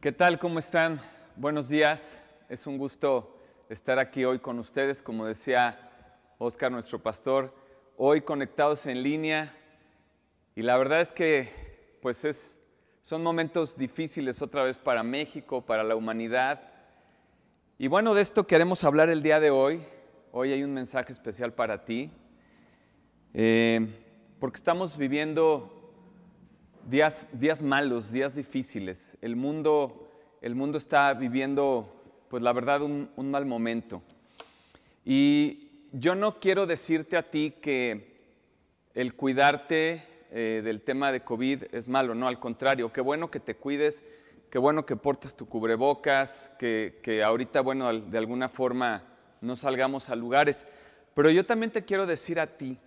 ¿Qué tal? ¿Cómo están? Buenos días. Es un gusto estar aquí hoy con ustedes, como decía Oscar, nuestro pastor, hoy conectados en línea. Y la verdad es que pues es, son momentos difíciles otra vez para México, para la humanidad. Y bueno, de esto queremos hablar el día de hoy. Hoy hay un mensaje especial para ti, eh, porque estamos viviendo días, días malos, días difíciles. El mundo, el mundo está viviendo, pues la verdad, un, un mal momento. Y yo no quiero decirte a ti que el cuidarte eh, del tema de COVID es malo, no, al contrario, qué bueno que te cuides, qué bueno que portes tu cubrebocas, que, que ahorita, bueno, de alguna forma no salgamos a lugares. Pero yo también te quiero decir a ti,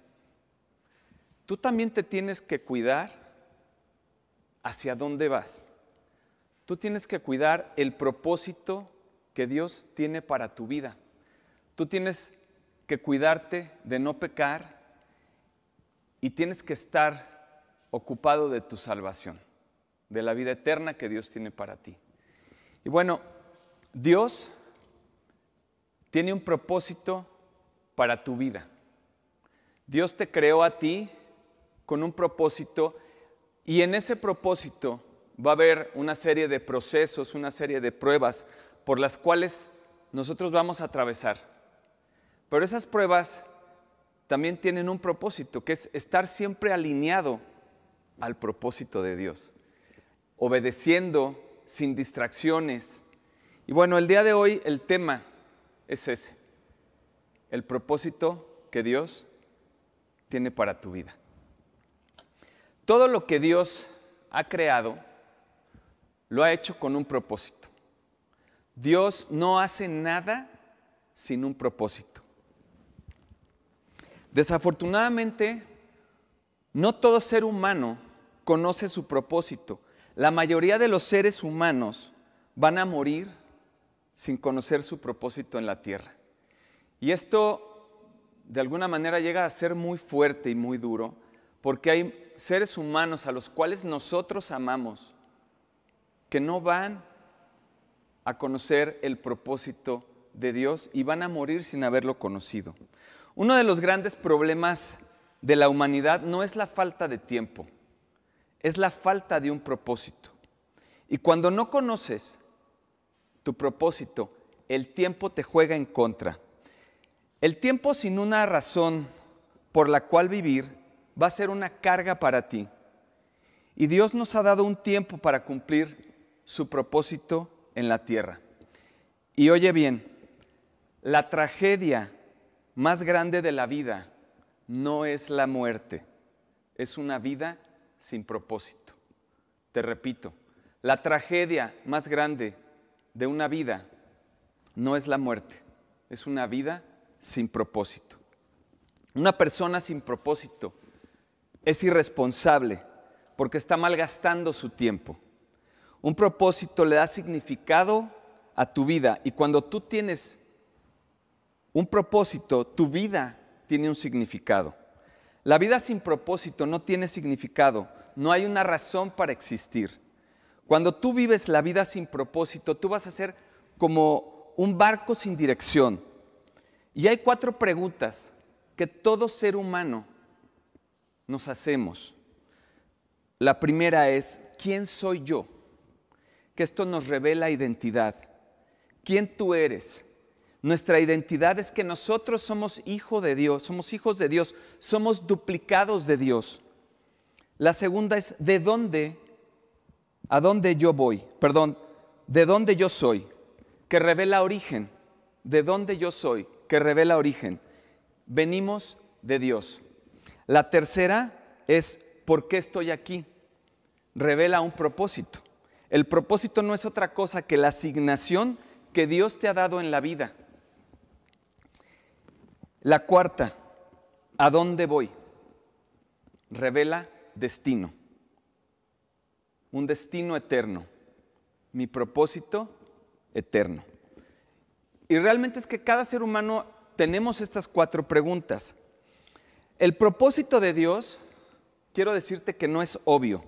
tú también te tienes que cuidar hacia dónde vas. Tú tienes que cuidar el propósito que Dios tiene para tu vida. Tú tienes que cuidarte de no pecar y tienes que estar ocupado de tu salvación, de la vida eterna que Dios tiene para ti. Y bueno, Dios tiene un propósito para tu vida. Dios te creó a ti con un propósito y en ese propósito va a haber una serie de procesos, una serie de pruebas por las cuales nosotros vamos a atravesar. Pero esas pruebas también tienen un propósito, que es estar siempre alineado al propósito de Dios, obedeciendo sin distracciones. Y bueno, el día de hoy el tema es ese, el propósito que Dios tiene para tu vida. Todo lo que Dios ha creado, lo ha hecho con un propósito. Dios no hace nada sin un propósito. Desafortunadamente, no todo ser humano conoce su propósito. La mayoría de los seres humanos van a morir sin conocer su propósito en la tierra. Y esto de alguna manera llega a ser muy fuerte y muy duro, porque hay seres humanos a los cuales nosotros amamos que no van a conocer el propósito de Dios y van a morir sin haberlo conocido. Uno de los grandes problemas de la humanidad no es la falta de tiempo, es la falta de un propósito. Y cuando no conoces tu propósito, el tiempo te juega en contra. El tiempo sin una razón por la cual vivir va a ser una carga para ti. Y Dios nos ha dado un tiempo para cumplir su propósito en la tierra. Y oye bien, la tragedia más grande de la vida no es la muerte, es una vida sin propósito. Te repito, la tragedia más grande de una vida no es la muerte, es una vida sin propósito. Una persona sin propósito es irresponsable porque está malgastando su tiempo. Un propósito le da significado a tu vida y cuando tú tienes un propósito, tu vida tiene un significado. La vida sin propósito no tiene significado, no hay una razón para existir. Cuando tú vives la vida sin propósito, tú vas a ser como un barco sin dirección. Y hay cuatro preguntas que todo ser humano nos hacemos. La primera es, ¿quién soy yo? Que esto nos revela identidad. ¿Quién tú eres? Nuestra identidad es que nosotros somos hijos de Dios, somos hijos de Dios, somos duplicados de Dios. La segunda es de dónde, a dónde yo voy, perdón, de dónde yo soy, que revela origen, de dónde yo soy, que revela origen. Venimos de Dios. La tercera es por qué estoy aquí, revela un propósito. El propósito no es otra cosa que la asignación que Dios te ha dado en la vida. La cuarta, ¿a dónde voy? Revela destino, un destino eterno, mi propósito eterno. Y realmente es que cada ser humano tenemos estas cuatro preguntas. El propósito de Dios, quiero decirte que no es obvio,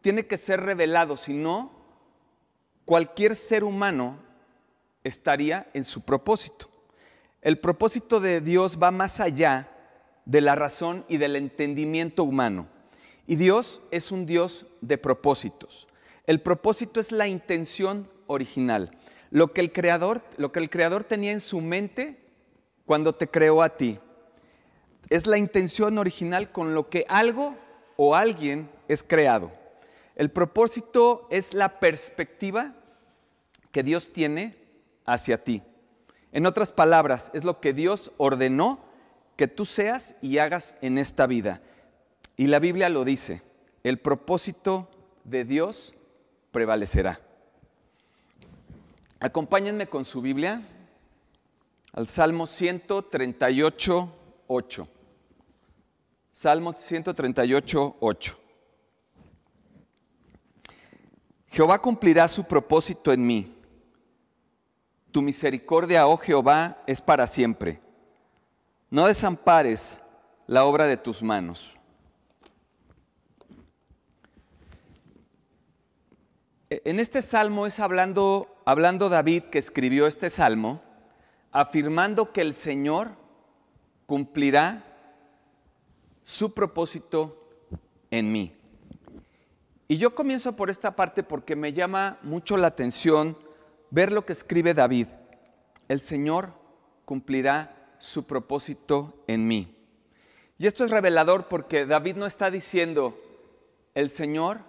tiene que ser revelado, si no, cualquier ser humano estaría en su propósito. El propósito de Dios va más allá de la razón y del entendimiento humano. Y Dios es un Dios de propósitos. El propósito es la intención original, lo que el creador, lo que el creador tenía en su mente cuando te creó a ti. Es la intención original con lo que algo o alguien es creado. El propósito es la perspectiva que Dios tiene hacia ti. En otras palabras, es lo que Dios ordenó que tú seas y hagas en esta vida. Y la Biblia lo dice, el propósito de Dios prevalecerá. Acompáñenme con su Biblia al Salmo 138, 8. Salmo 138, 8. Jehová cumplirá su propósito en mí. Tu misericordia, oh Jehová, es para siempre. No desampares la obra de tus manos. E, en este salmo es hablando, hablando David que escribió este salmo, afirmando que el Señor cumplirá su propósito en mí. Y yo comienzo por esta parte porque me llama mucho la atención ver lo que escribe David. El Señor cumplirá su propósito en mí. Y esto es revelador porque David no está diciendo, el Señor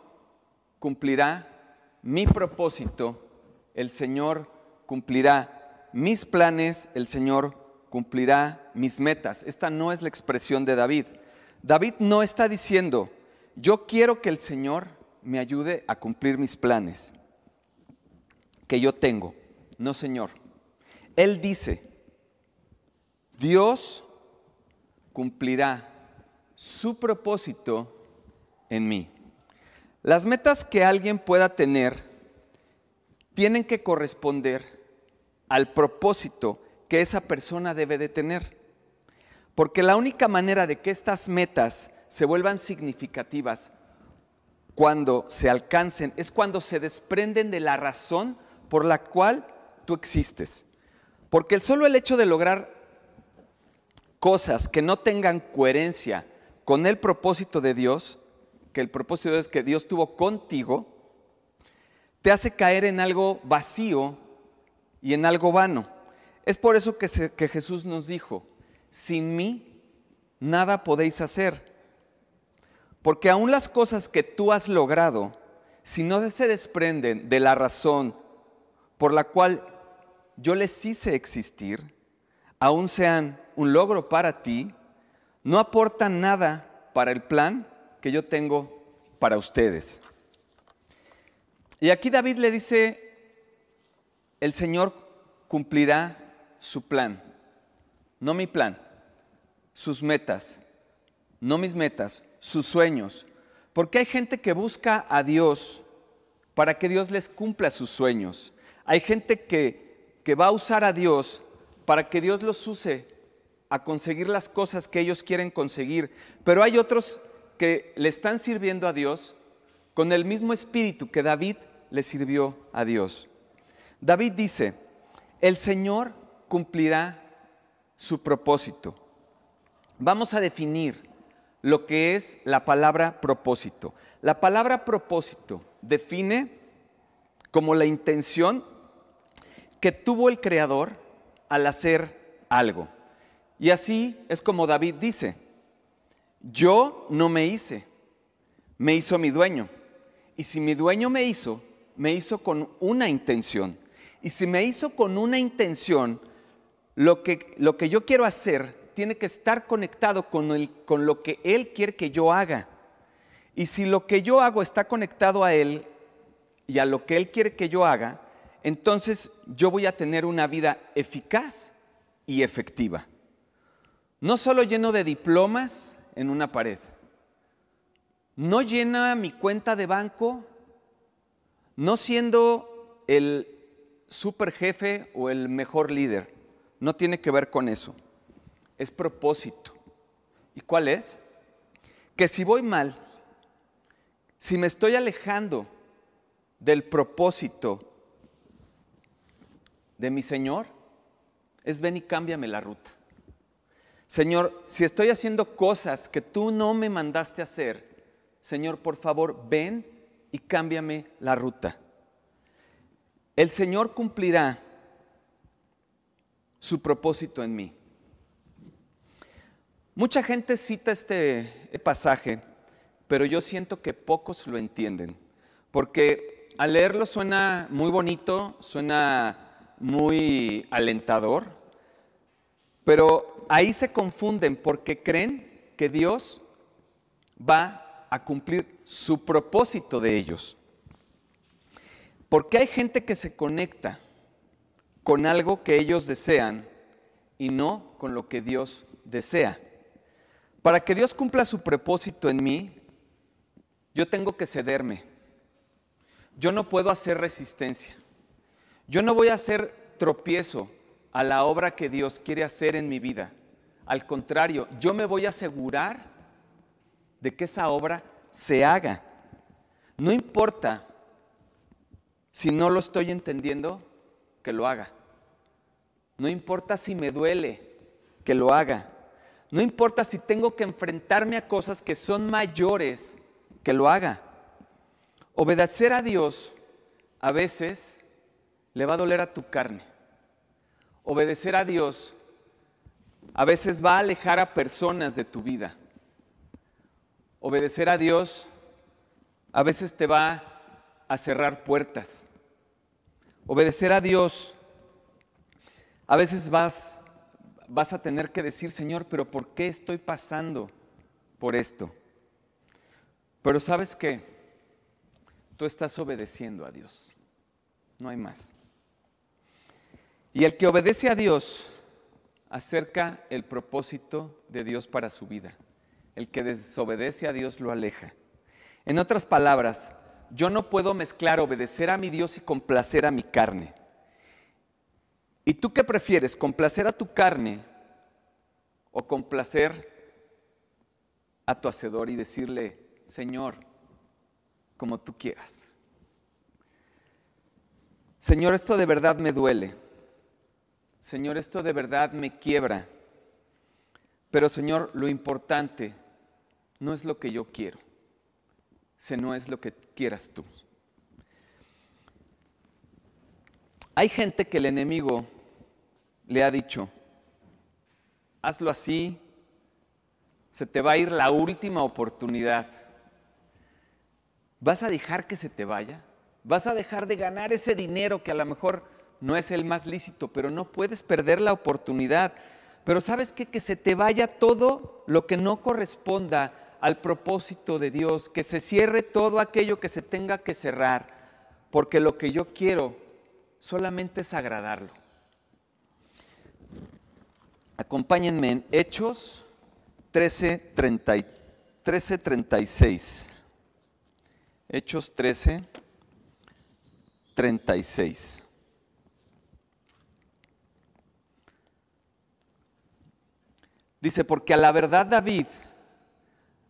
cumplirá mi propósito, el Señor cumplirá mis planes, el Señor cumplirá mis metas. Esta no es la expresión de David. David no está diciendo, yo quiero que el Señor me ayude a cumplir mis planes que yo tengo. No, Señor. Él dice, Dios cumplirá su propósito en mí. Las metas que alguien pueda tener tienen que corresponder al propósito que esa persona debe de tener. Porque la única manera de que estas metas se vuelvan significativas cuando se alcancen es cuando se desprenden de la razón por la cual tú existes. Porque el solo el hecho de lograr cosas que no tengan coherencia con el propósito de Dios, que el propósito de Dios que Dios tuvo contigo, te hace caer en algo vacío y en algo vano. Es por eso que, Jesús nos dijo, sin mí nada podéis hacer. Porque aún las cosas que tú has logrado, si no se desprenden de la razón por la cual yo les hice existir, aún sean un logro para ti, no aportan nada para el plan que yo tengo para ustedes. Y aquí David le dice, el Señor cumplirá su plan, no mi plan, sus metas, no mis metas, sus sueños. Porque hay gente que busca a Dios para que Dios les cumpla sus sueños. Hay gente que, que va a usar a Dios para que Dios los use a conseguir las cosas que ellos quieren conseguir. Pero hay otros que le están sirviendo a Dios con el mismo espíritu que David le sirvió a Dios. David dice, el Señor cumplirá su propósito. Vamos a definir lo que es la palabra propósito. La palabra propósito define como la intención que tuvo el Creador al hacer algo. Y así es como David dice, yo no me hice, me hizo mi dueño. Y si mi dueño me hizo, me hizo con una intención. Y si me hizo con una intención, lo que, lo que yo quiero hacer tiene que estar conectado con, el, con lo que Él quiere que yo haga. Y si lo que yo hago está conectado a Él y a lo que Él quiere que yo haga, entonces yo voy a tener una vida eficaz y efectiva. No solo lleno de diplomas en una pared, no llena mi cuenta de banco, no siendo el super jefe o el mejor líder, no tiene que ver con eso es propósito. ¿Y cuál es? Que si voy mal, si me estoy alejando del propósito de mi Señor es ven y cámbiame la ruta. Señor, si estoy haciendo cosas que tú no me mandaste hacer, Señor, por favor, ven y cámbiame la ruta. El Señor cumplirá su propósito en mí. Mucha gente cita este pasaje, pero yo siento que pocos lo entienden, porque al leerlo suena muy bonito, suena muy alentador, pero ahí se confunden porque creen que Dios va a cumplir su propósito de ellos. Porque hay gente que se conecta con algo que ellos desean y no con lo que Dios desea. Para que Dios cumpla su propósito en mí, yo tengo que cederme. Yo no puedo hacer resistencia. Yo no voy a hacer tropiezo a la obra que Dios quiere hacer en mi vida. Al contrario, yo me voy a asegurar de que esa obra se haga. No importa si no lo estoy entendiendo, que lo haga. No importa si me duele, que lo haga. No importa si tengo que enfrentarme a cosas que son mayores, que lo haga. Obedecer a Dios a veces le va a doler a tu carne. Obedecer a Dios a veces va a alejar a personas de tu vida. Obedecer a Dios a veces te va a cerrar puertas. Obedecer a Dios a veces vas vas a tener que decir, Señor, pero ¿por qué estoy pasando por esto? Pero sabes qué? Tú estás obedeciendo a Dios. No hay más. Y el que obedece a Dios acerca el propósito de Dios para su vida. El que desobedece a Dios lo aleja. En otras palabras, yo no puedo mezclar obedecer a mi Dios y complacer a mi carne. ¿Y tú qué prefieres? ¿Complacer a tu carne o complacer a tu hacedor y decirle, Señor, como tú quieras? Señor, esto de verdad me duele. Señor, esto de verdad me quiebra. Pero Señor, lo importante no es lo que yo quiero, sino es lo que quieras tú. Hay gente que el enemigo le ha dicho, hazlo así, se te va a ir la última oportunidad. ¿Vas a dejar que se te vaya? ¿Vas a dejar de ganar ese dinero que a lo mejor no es el más lícito, pero no puedes perder la oportunidad? Pero sabes? Que se te vaya todo lo que no corresponda al propósito de Dios, que se cierre todo aquello que se tenga que cerrar, porque lo que yo quiero solamente es agradarlo. Acompáñenme en Hechos 13, 36. Hechos 13, 36. Dice, porque a la verdad David,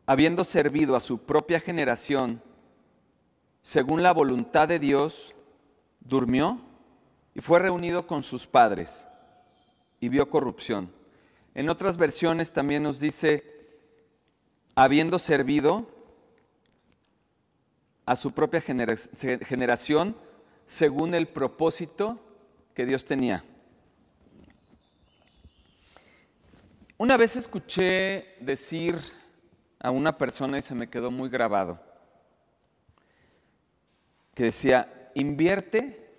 habiendo servido a su propia generación, según la voluntad de Dios, durmió y fue reunido con sus padres y vio corrupción. En otras versiones también nos dice, habiendo servido a su propia generación según el propósito que Dios tenía. Una vez escuché decir a una persona y se me quedó muy grabado, que decía, invierte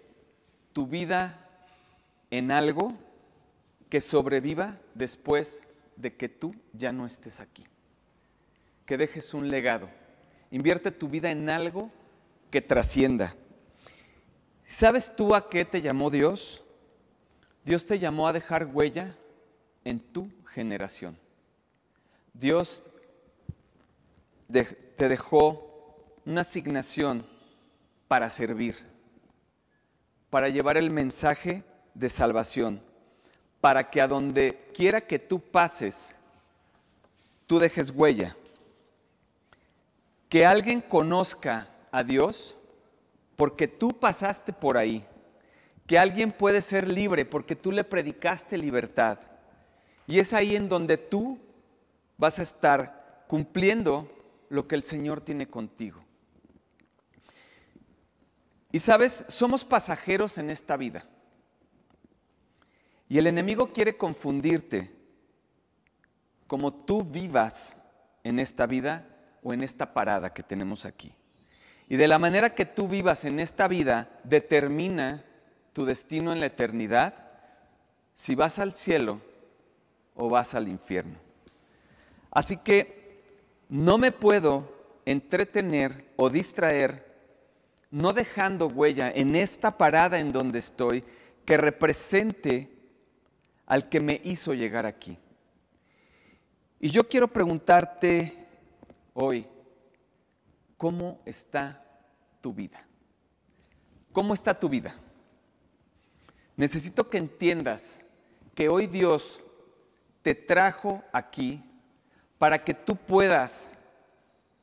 tu vida en algo que sobreviva después de que tú ya no estés aquí. Que dejes un legado. Invierte tu vida en algo que trascienda. ¿Sabes tú a qué te llamó Dios? Dios te llamó a dejar huella en tu generación. Dios te dejó una asignación para servir para llevar el mensaje de salvación, para que a donde quiera que tú pases, tú dejes huella. Que alguien conozca a Dios porque tú pasaste por ahí. que alguien puede ser libre porque tú le predicaste libertad. Y es ahí en donde tú vas a estar cumpliendo lo que el Señor tiene contigo. Y sabes, somos pasajeros en esta vida. Y el enemigo quiere confundirte como tú vivas en esta vida o en esta parada que tenemos aquí. Y de la manera que tú vivas en esta vida determina tu destino en la eternidad, si vas al cielo o vas al infierno. Así que no me puedo entretener o distraer no dejando huella en esta parada en donde estoy que represente al que me hizo llegar aquí. Y yo quiero preguntarte hoy, ¿cómo está tu vida? ¿Cómo está tu vida? Necesito que entiendas que hoy Dios te trajo aquí para que tú puedas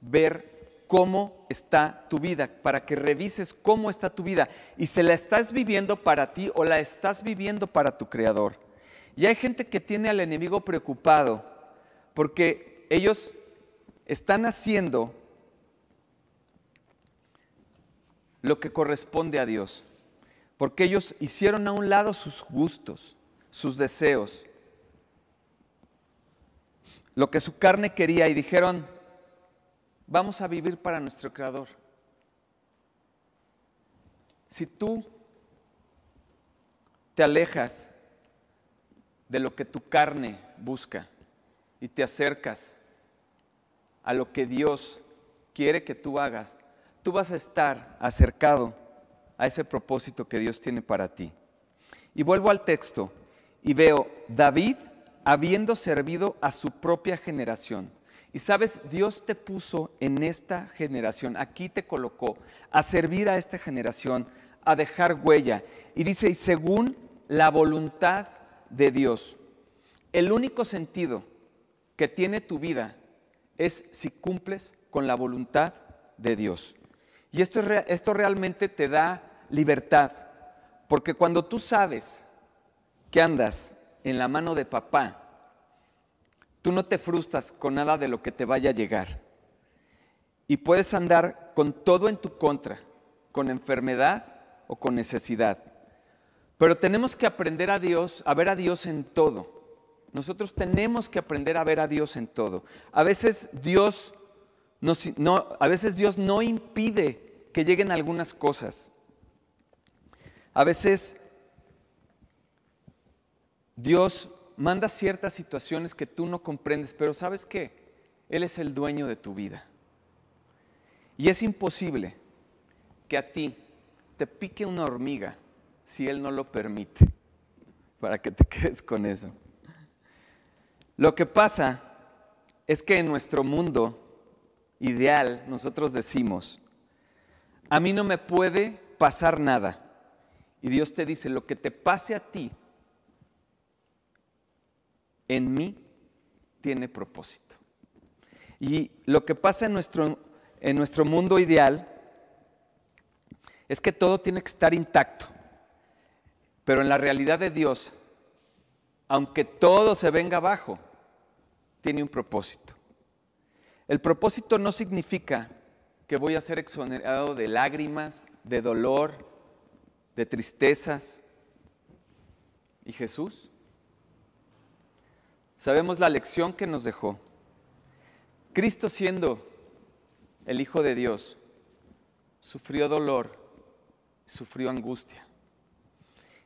ver cómo está tu vida, para que revises cómo está tu vida y si la estás viviendo para ti o la estás viviendo para tu Creador. Y hay gente que tiene al enemigo preocupado porque ellos están haciendo lo que corresponde a Dios, porque ellos hicieron a un lado sus gustos, sus deseos, lo que su carne quería y dijeron, vamos a vivir para nuestro Creador. Si tú te alejas de lo que tu carne busca y te acercas a lo que Dios quiere que tú hagas, tú vas a estar acercado a ese propósito que Dios tiene para ti. Y vuelvo al texto y veo David habiendo servido a su propia generación. Y sabes, Dios te puso en esta generación, aquí te colocó a servir a esta generación, a dejar huella. Y dice, y según la voluntad de Dios. El único sentido que tiene tu vida es si cumples con la voluntad de Dios. Y esto, esto realmente te da libertad, porque cuando tú sabes que andas en la mano de papá, tú no te frustras con nada de lo que te vaya a llegar. Y puedes andar con todo en tu contra, con enfermedad o con necesidad. Pero tenemos que aprender a Dios, a ver a Dios en todo. Nosotros tenemos que aprender a ver a Dios en todo. A veces Dios, no, a veces Dios no impide que lleguen algunas cosas. A veces Dios manda ciertas situaciones que tú no comprendes, pero ¿sabes qué? Él es el dueño de tu vida. Y es imposible que a ti te pique una hormiga si Él no lo permite, para que te quedes con eso. Lo que pasa es que en nuestro mundo ideal nosotros decimos, a mí no me puede pasar nada. Y Dios te dice, lo que te pase a ti, en mí tiene propósito. Y lo que pasa en nuestro, en nuestro mundo ideal es que todo tiene que estar intacto. Pero en la realidad de Dios, aunque todo se venga abajo, tiene un propósito. El propósito no significa que voy a ser exonerado de lágrimas, de dolor, de tristezas. ¿Y Jesús? Sabemos la lección que nos dejó. Cristo siendo el Hijo de Dios, sufrió dolor, sufrió angustia.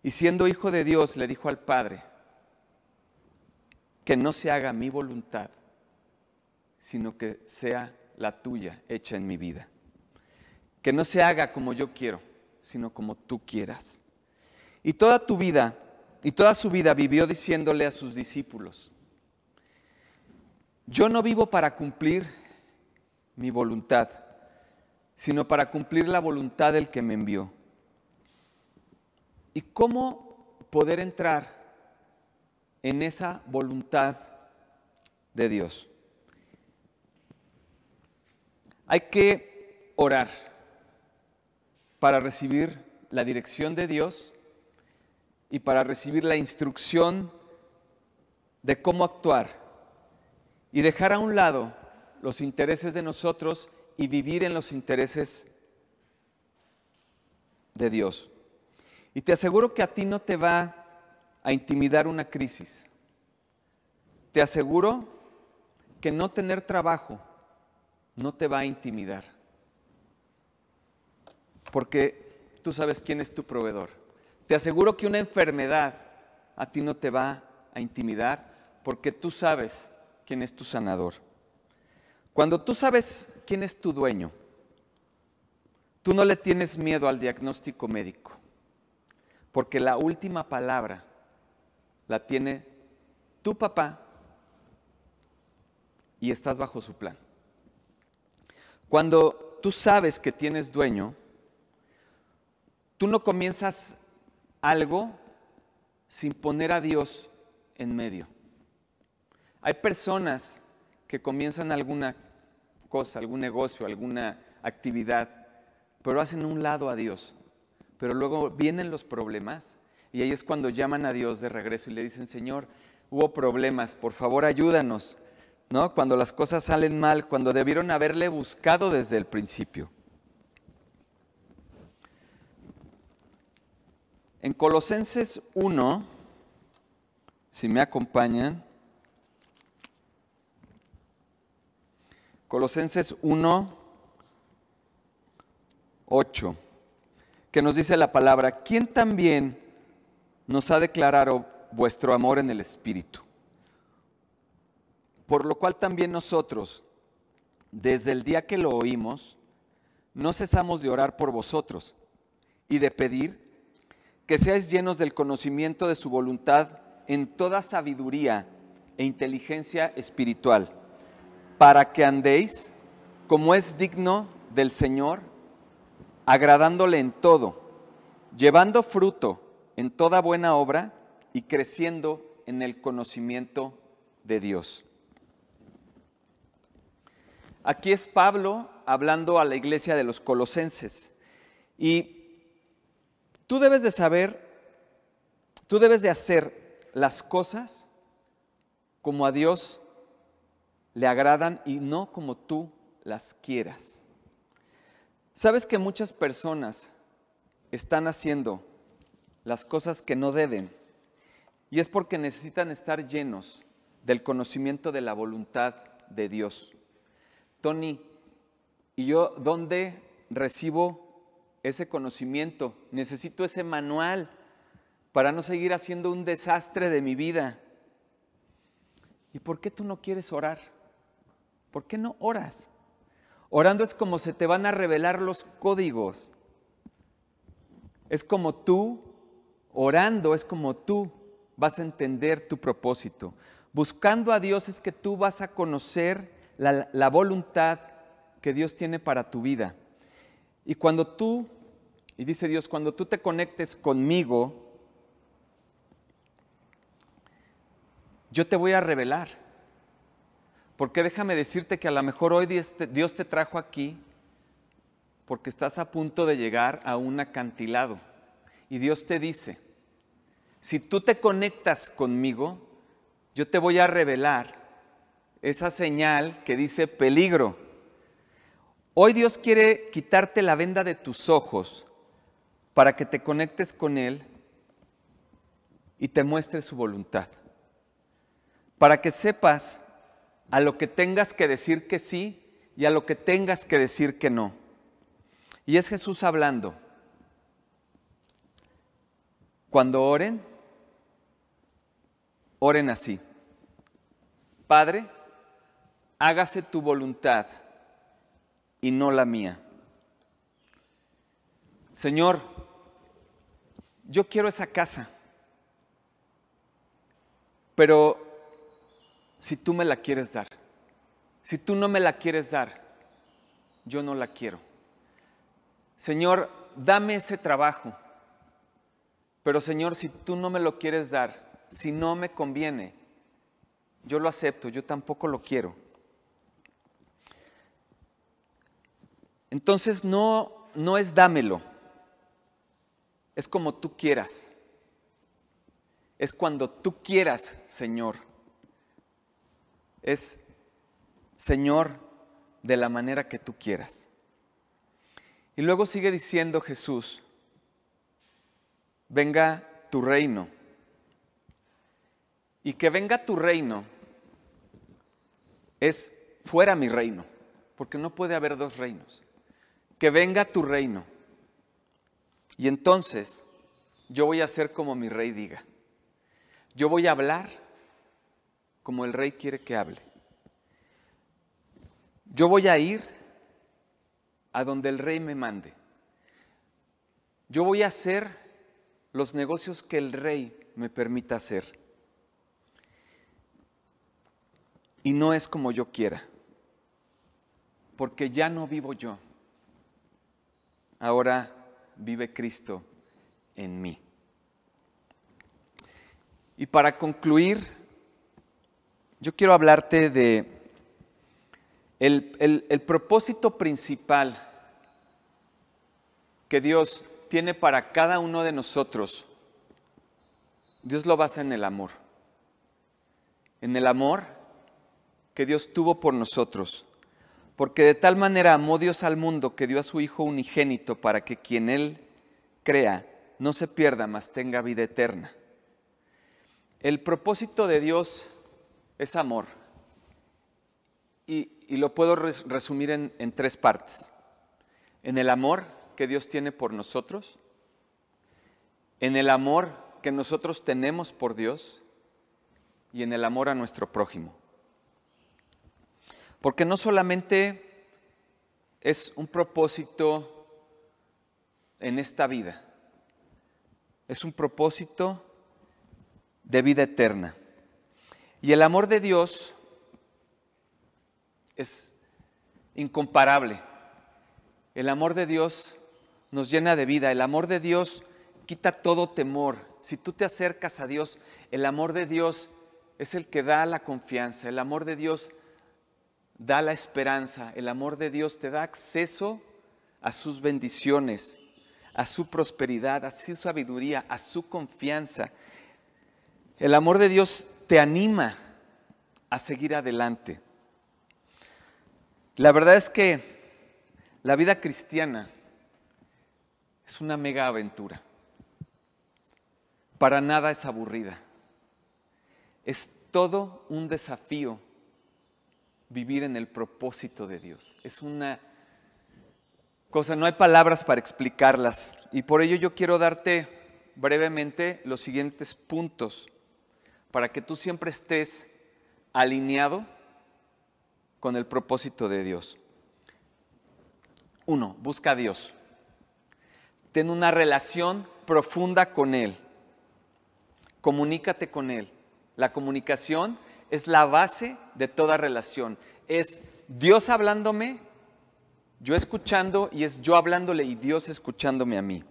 Y siendo hijo de Dios, le dijo al Padre, que no se haga mi voluntad, sino que sea la tuya hecha en mi vida. Que no se haga como yo quiero, sino como tú quieras. Y toda tu vida, y toda su vida vivió diciéndole a sus discípulos, yo no vivo para cumplir mi voluntad, sino para cumplir la voluntad del que me envió. ¿Y cómo poder entrar en esa voluntad de Dios? Hay que orar para recibir la dirección de Dios y para recibir la instrucción de cómo actuar y dejar a un lado los intereses de nosotros y vivir en los intereses de Dios. Y te aseguro que a ti no te va a intimidar una crisis. Te aseguro que no tener trabajo no te va a intimidar. Porque tú sabes quién es tu proveedor. Te aseguro que una enfermedad a ti no te va a intimidar porque tú sabes quién es tu sanador. Cuando tú sabes quién es tu dueño, tú no le tienes miedo al diagnóstico médico, porque la última palabra la tiene tu papá y estás bajo su plan. Cuando tú sabes que tienes dueño, tú no comienzas algo sin poner a Dios en medio. Hay personas que comienzan alguna cosa, algún negocio, alguna actividad, pero hacen un lado a Dios. Pero luego vienen los problemas y ahí es cuando llaman a Dios de regreso y le dicen, Señor, hubo problemas, por favor ayúdanos. ¿No? Cuando las cosas salen mal, cuando debieron haberle buscado desde el principio. En Colosenses 1, si me acompañan, Colosenses 1, 8, que nos dice la palabra, ¿quién también nos ha declarado vuestro amor en el Espíritu? Por lo cual también nosotros, desde el día que lo oímos, no cesamos de orar por vosotros y de pedir que seáis llenos del conocimiento de su voluntad en toda sabiduría e inteligencia espiritual para que andéis como es digno del Señor, agradándole en todo, llevando fruto en toda buena obra y creciendo en el conocimiento de Dios. Aquí es Pablo hablando a la iglesia de los colosenses. Y tú debes de saber, tú debes de hacer las cosas como a Dios le agradan y no como tú las quieras. Sabes que muchas personas están haciendo las cosas que no deben y es porque necesitan estar llenos del conocimiento de la voluntad de Dios. Tony, ¿y yo dónde recibo ese conocimiento? Necesito ese manual para no seguir haciendo un desastre de mi vida. ¿Y por qué tú no quieres orar? ¿Por qué no oras? Orando es como se te van a revelar los códigos. Es como tú, orando es como tú vas a entender tu propósito. Buscando a Dios es que tú vas a conocer la, la voluntad que Dios tiene para tu vida. Y cuando tú, y dice Dios, cuando tú te conectes conmigo, yo te voy a revelar. Porque déjame decirte que a lo mejor hoy Dios te trajo aquí porque estás a punto de llegar a un acantilado. Y Dios te dice, si tú te conectas conmigo, yo te voy a revelar esa señal que dice peligro. Hoy Dios quiere quitarte la venda de tus ojos para que te conectes con Él y te muestre su voluntad. Para que sepas a lo que tengas que decir que sí y a lo que tengas que decir que no. Y es Jesús hablando. Cuando oren, oren así. Padre, hágase tu voluntad y no la mía. Señor, yo quiero esa casa, pero si tú me la quieres dar. Si tú no me la quieres dar, yo no la quiero. Señor, dame ese trabajo. Pero Señor, si tú no me lo quieres dar, si no me conviene, yo lo acepto, yo tampoco lo quiero. Entonces no, no es dámelo, es como tú quieras. es cuando tú quieras, Señor. Es, Señor, de la manera que tú quieras. Y luego sigue diciendo Jesús, venga tu reino. Y que venga tu reino es fuera mi reino, porque no puede haber dos reinos. Que venga tu reino. Y entonces yo voy a hacer como mi rey diga. Yo voy a hablar como el rey quiere que hable. Yo voy a ir a donde el rey me mande. Yo voy a hacer los negocios que el rey me permita hacer. Y no es como yo quiera, porque ya no vivo yo. Ahora vive Cristo en mí. Y para concluir, yo quiero hablarte de el, el, propósito principal que Dios tiene para cada uno de nosotros. Dios lo basa en el amor. En el amor que Dios tuvo por nosotros. Porque de tal manera amó Dios al mundo que dio a su Hijo unigénito para que quien Él crea no se pierda, mas tenga vida eterna. El propósito de Dios es amor. Y, lo puedo resumir en, tres partes. En el amor que Dios tiene por nosotros, en el amor que nosotros tenemos por Dios y en el amor a nuestro prójimo. Porque no solamente es un propósito en esta vida, es un propósito de vida eterna. Y el amor de Dios es incomparable. El amor de Dios nos llena de vida. El amor de Dios quita todo temor. Si tú te acercas a Dios, el amor de Dios es el que da la confianza. El amor de Dios da la esperanza. El amor de Dios te da acceso a sus bendiciones, a su prosperidad, a su sabiduría, a su confianza. El amor de Dios te anima a seguir adelante. La verdad es que la vida cristiana es una mega aventura. Para nada es aburrida. Es todo un desafío vivir en el propósito de Dios. Es una cosa, no hay palabras para explicarlas. Y por ello yo quiero darte brevemente los siguientes puntos para que tú siempre estés alineado con el propósito de Dios. Uno, busca a Dios. Ten una relación profunda con Él. Comunícate con Él. La comunicación es la base de toda relación. Es Dios hablándome, yo escuchando y es yo hablándole y Dios escuchándome a mí.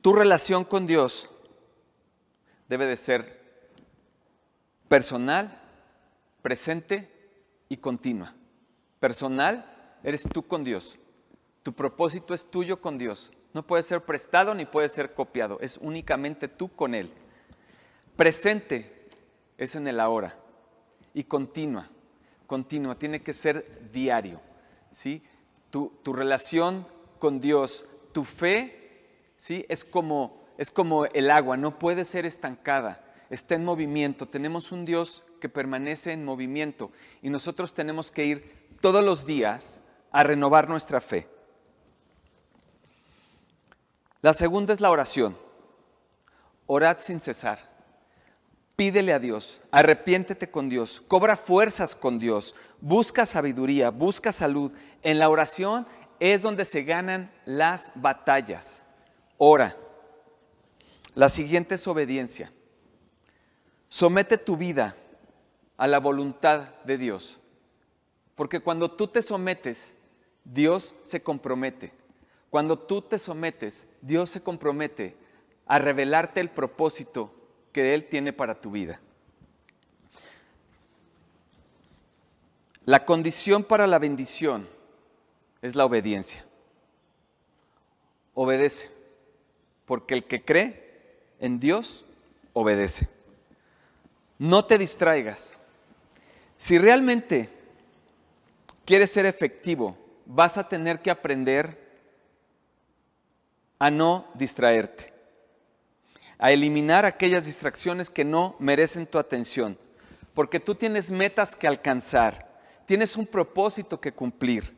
Tu relación con Dios debe de ser personal, presente y continua. Personal, eres tú con Dios. Tu propósito es tuyo con Dios. No puede ser prestado ni puede ser copiado. Es únicamente tú con Él. Presente es en el ahora. Y continua. Continua. Tiene que ser diario. ¿sí? Tu, tu relación con Dios, tu fe, ¿sí? es como es como el agua, no puede ser estancada, está en movimiento. Tenemos un Dios que permanece en movimiento y nosotros tenemos que ir todos los días a renovar nuestra fe. La segunda es la oración. Orad sin cesar. Pídele a Dios, arrepiéntete con Dios, cobra fuerzas con Dios, busca sabiduría, busca salud. En la oración es donde se ganan las batallas. Ora. La siguiente es obediencia. Somete tu vida a la voluntad de Dios. Porque cuando tú te sometes, Dios se compromete. Cuando tú te sometes, Dios se compromete a revelarte el propósito que Él tiene para tu vida. La condición para la bendición es la obediencia. Obedece porque el que cree en Dios obedece. No te distraigas. Si realmente quieres ser efectivo, vas a tener que aprender a no distraerte, a eliminar aquellas distracciones que no merecen tu atención, porque tú tienes metas que alcanzar, tienes un propósito que cumplir,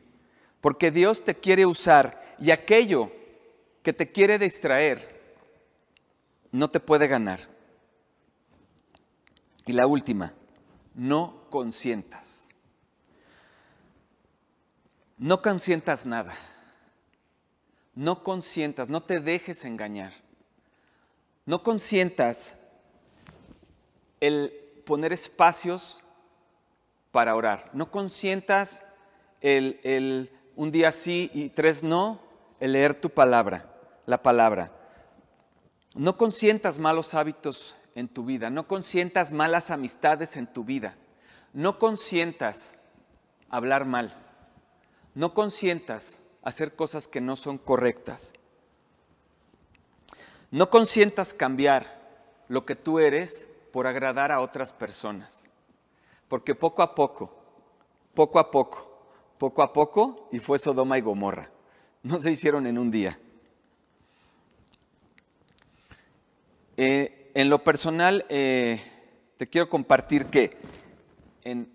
porque Dios te quiere usar y aquello que te quiere distraer no te puede ganar. Y la última, no consientas. No consientas nada. No consientas, no te dejes engañar. No consientas el poner espacios para orar. No consientas el, un día sí y tres no, el leer tu palabra, la palabra. No consientas malos hábitos en tu vida, no consientas malas amistades en tu vida, no consientas hablar mal, no consientas hacer cosas que no son correctas. No consientas cambiar lo que tú eres por agradar a otras personas, porque poco a poco, poco a poco, poco a poco, y fue Sodoma y Gomorra, no se hicieron en un día. Eh, en lo personal, eh, te quiero compartir que en,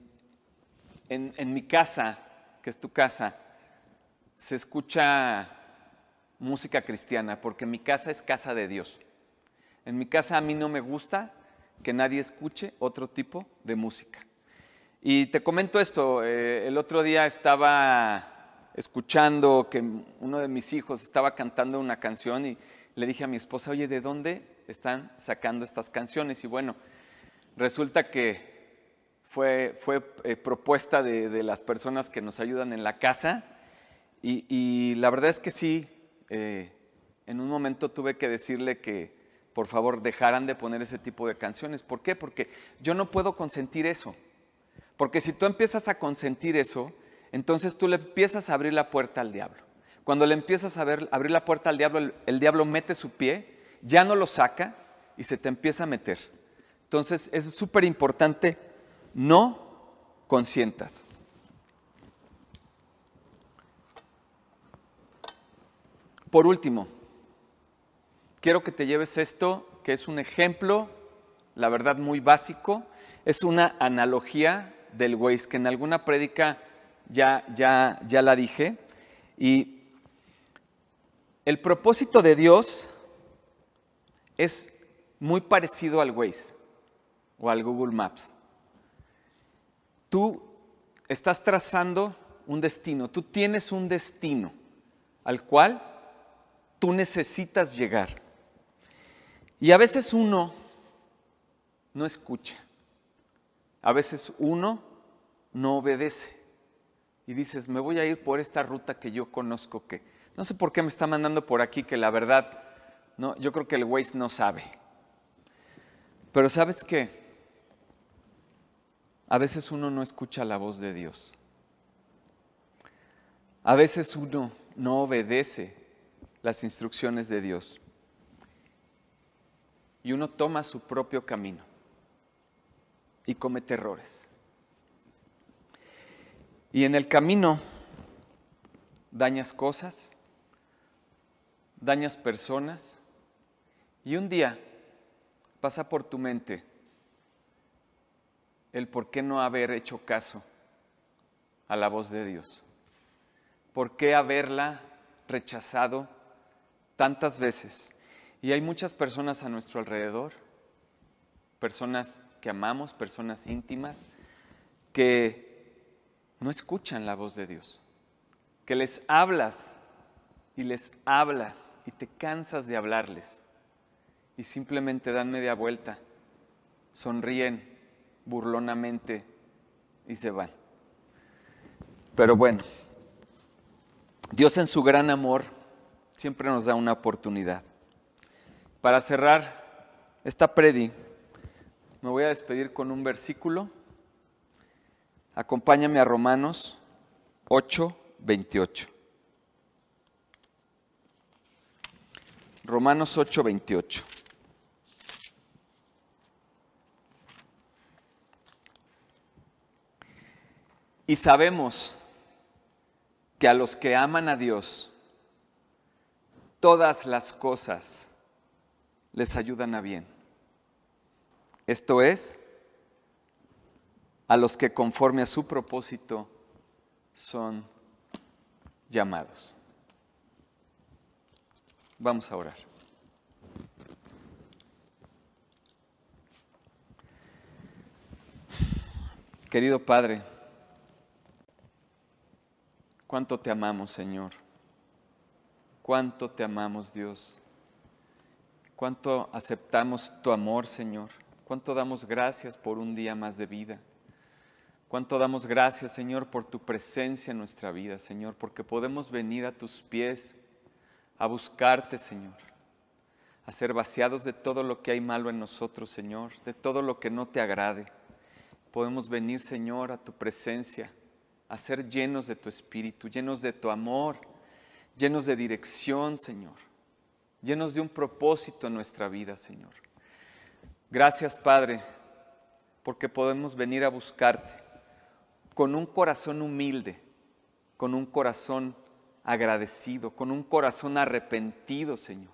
en, mi casa, que es tu casa, se escucha música cristiana, porque mi casa es casa de Dios. En mi casa a mí no me gusta que nadie escuche otro tipo de música. Y te comento esto, eh, el otro día estaba escuchando que uno de mis hijos estaba cantando una canción y le dije a mi esposa, oye, ¿de dónde están sacando estas canciones? Y bueno, resulta que fue, eh, propuesta de, las personas que nos ayudan en la casa y, la verdad es que sí, eh, en un momento tuve que decirle que por favor dejaran de poner ese tipo de canciones. ¿Por qué? Porque yo no puedo consentir eso. Porque si tú empiezas a consentir eso, entonces tú le empiezas a abrir la puerta al diablo. Cuando le empiezas a abrir la puerta al diablo, el diablo mete su pie, ya no lo saca y se te empieza a meter. Entonces es súper importante no consientas. Por último, quiero que te lleves esto, que es un ejemplo, la verdad muy básico, es una analogía del Waze, que en alguna prédica ya, ya, ya la dije. Y el propósito de Dios es muy parecido al Waze o al Google Maps. Tú estás trazando un destino, tú tienes un destino al cual tú necesitas llegar. Y a veces uno no escucha, a veces uno no obedece y dices, me voy a ir por esta ruta que yo conozco, que no sé por qué me está mandando por aquí, que la verdad, no, yo creo que el Waze no sabe. Pero sabes qué? A veces uno no escucha la voz de Dios. A veces uno no obedece las instrucciones de Dios. Y uno toma su propio camino y comete errores. Y en el camino dañas cosas, dañas personas y un día pasa por tu mente el por qué no haber hecho caso a la voz de Dios. ¿Por qué haberla rechazado tantas veces? Y hay muchas personas a nuestro alrededor, personas que amamos, personas íntimas, que no escuchan la voz de Dios, que les hablas y les hablas y te cansas de hablarles y simplemente dan media vuelta, sonríen burlonamente y se van. Pero bueno, Dios en su gran amor siempre nos da una oportunidad. Para cerrar esta predi, me voy a despedir con un versículo. Acompáñame a Romanos 8, 28. Romanos 8, 28. Y sabemos que a los que aman a Dios, todas las cosas les ayudan a bien. Esto es, a los que conforme a su propósito son llamados. Vamos a orar. Querido Padre, cuánto te amamos, Señor. Cuánto te amamos, Dios. Cuánto aceptamos tu amor, Señor. Cuánto damos gracias por un día más de vida. Cuánto damos gracias, Señor, por tu presencia en nuestra vida, Señor, porque podemos venir a tus pies a buscarte, Señor, a ser vaciados de todo lo que hay malo en nosotros, Señor, de todo lo que no te agrade. Podemos venir, Señor, a tu presencia, a ser llenos de tu espíritu, llenos de tu amor, llenos de dirección, Señor llenos de un propósito en nuestra vida, Señor. Gracias, Padre, porque podemos venir a buscarte con un corazón humilde, con un corazón agradecido, con un corazón arrepentido, Señor,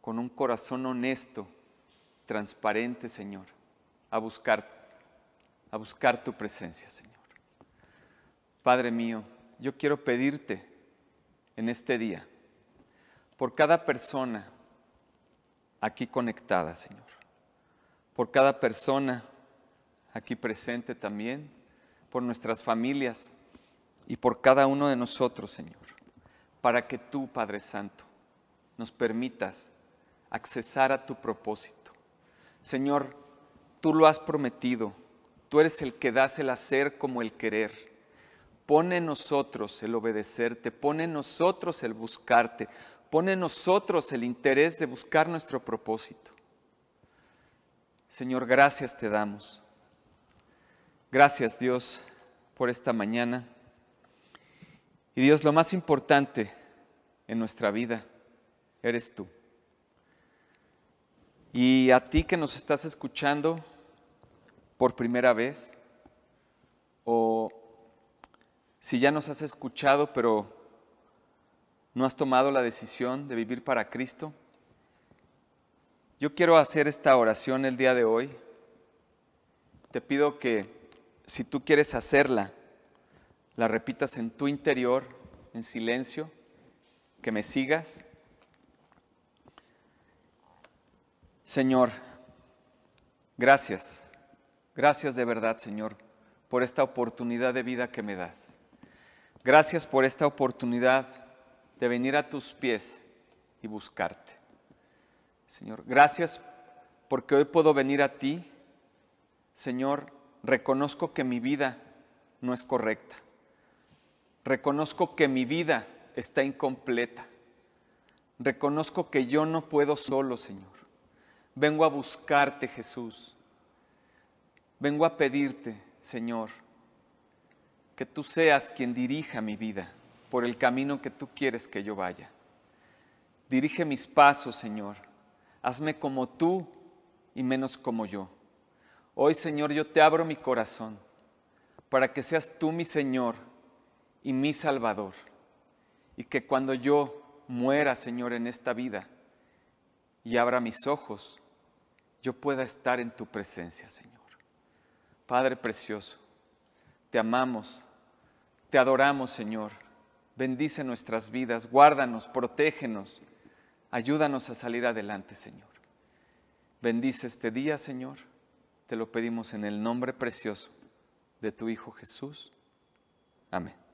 con un corazón honesto, transparente, Señor, a buscar, a buscar tu presencia, Señor. Padre mío, yo quiero pedirte en este día por cada persona aquí conectada, Señor. Por cada persona aquí presente también, por nuestras familias y por cada uno de nosotros, Señor. Para que tú, Padre Santo, nos permitas accesar a tu propósito. Señor, tú lo has prometido. Tú eres el que das el hacer como el querer. Pone en nosotros el obedecerte, pone en nosotros el buscarte, pone en nosotros el interés de buscar nuestro propósito. Señor, gracias te damos. Gracias Dios por esta mañana. Y Dios, lo más importante en nuestra vida eres tú. Y a ti que nos estás escuchando por primera vez, o si ya nos has escuchado, pero no has tomado la decisión de vivir para Cristo, yo quiero hacer esta oración el día de hoy. Te pido que si tú quieres hacerla, la repitas en tu interior, en silencio, que me sigas. Señor, gracias, gracias de verdad, Señor, por esta oportunidad de vida que me das. Gracias por esta oportunidad de venir a tus pies y buscarte. Señor, gracias porque hoy puedo venir a ti. Señor, reconozco que mi vida no es correcta. Reconozco que mi vida está incompleta. Reconozco que yo no puedo solo, Señor. Vengo a buscarte, Jesús. Vengo a pedirte, Señor, que tú seas quien dirija mi vida por el camino que tú quieres que yo vaya. Dirige mis pasos, Señor. Hazme como tú y menos como yo. Hoy, Señor, yo te abro mi corazón para que seas tú mi Señor y mi Salvador. Y que cuando yo muera, Señor, en esta vida y abra mis ojos, yo pueda estar en tu presencia, Señor. Padre precioso, te amamos, te adoramos, Señor. Bendice nuestras vidas, guárdanos, protégenos, ayúdanos a salir adelante, Señor. Bendice este día, Señor. Te lo pedimos en el nombre precioso de tu Hijo Jesús. Amén.